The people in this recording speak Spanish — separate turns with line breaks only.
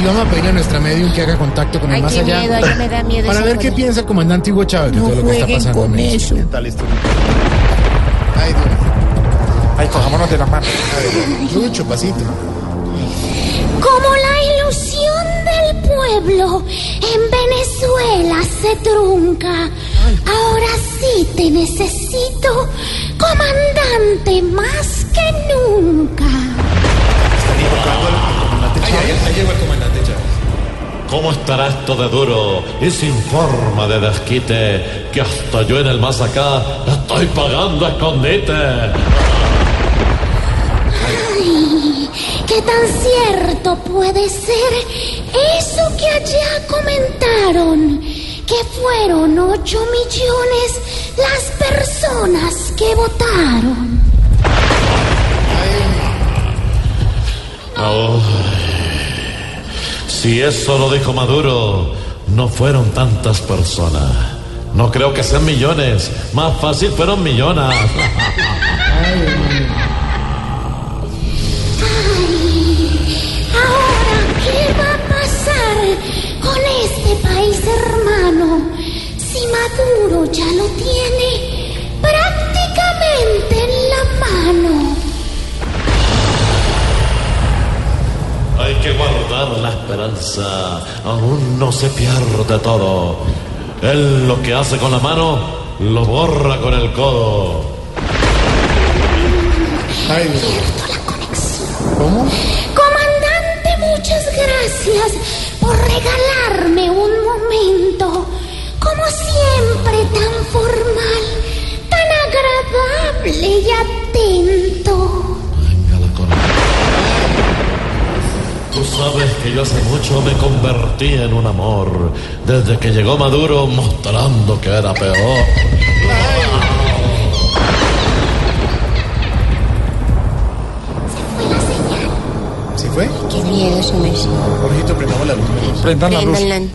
y vamos a pedirle a nuestra medium que haga contacto con el
Ay,
más
qué
allá.
miedo, ay, me da miedo
para ver qué piensa el comandante Hugo Chávez de
No
todo lo que está
jueguen
pasando
con
en México.
eso.
Tal esto. Ay, Dios.
Ay, cojámonos de la mano.
Lucho, pasito.
Como la ilusión del pueblo en Venezuela se trunca. Ahora sí te necesito, comandante, más que nunca.
Ahí llegó el comandante Chávez.
¿Cómo estará esto de duro y sin forma de desquite? Que hasta yo en el más acá estoy pagando escondite.
Ay, ¿qué tan cierto puede ser eso que allá comentaron? Que fueron ocho millones las personas que votaron.
Si eso lo dijo Maduro, no fueron tantas personas. No creo que sean millones. Más fácil fueron millonas.
Ahora, ¿qué va a pasar con este país hermano? Si Maduro ya lo tiene
que guardar la esperanza. Aún no se pierde todo. Él lo que hace con la mano, lo borra con el codo.
Ay, Dios.
Pierdo la conexión.
¿Cómo?
Comandante, muchas gracias por regalarme un
Tú sabes que yo hace mucho me convertí en un amor. Desde que llegó Maduro mostrando que era peor.
Fue la señal.
¿Sí fue?
Qué miedo eso, Messi.
Jorgito, prendamos la luz.
Prendan la luz.